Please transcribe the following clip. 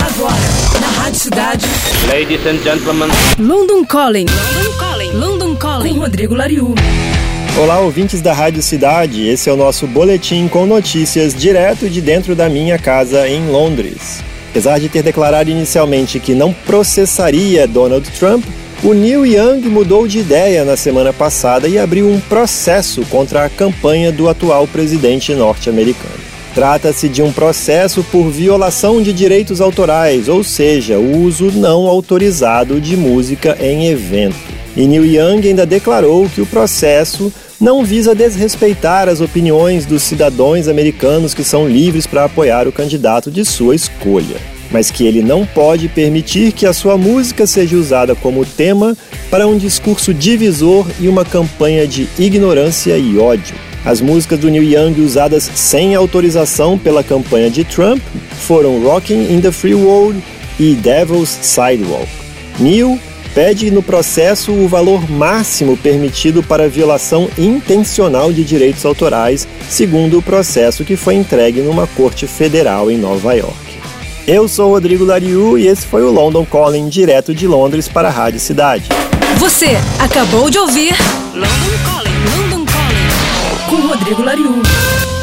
Agora, na Rádio Cidade. Ladies and gentlemen. London Calling. London Calling. London Calling. Com Rodrigo Lariu. Olá, ouvintes da Rádio Cidade. Esse é o nosso boletim com notícias direto de dentro da minha casa em Londres. Apesar de ter declarado inicialmente que não processaria Donald Trump, o Neil Young mudou de ideia na semana passada e abriu um processo contra a campanha do atual presidente norte-americano. Trata-se de um processo por violação de direitos autorais, ou seja, o uso não autorizado de música em evento. E Neil Young ainda declarou que o processo não visa desrespeitar as opiniões dos cidadãos americanos que são livres para apoiar o candidato de sua escolha mas que ele não pode permitir que a sua música seja usada como tema para um discurso divisor e uma campanha de ignorância e ódio. As músicas do Neil Young usadas sem autorização pela campanha de Trump foram Rocking in the Free World e Devil's Sidewalk. Neil pede no processo o valor máximo permitido para violação intencional de direitos autorais, segundo o processo que foi entregue numa corte federal em Nova York. Eu sou Rodrigo Lariu e esse foi o London Calling direto de Londres para a Rádio Cidade. Você acabou de ouvir London 1,1.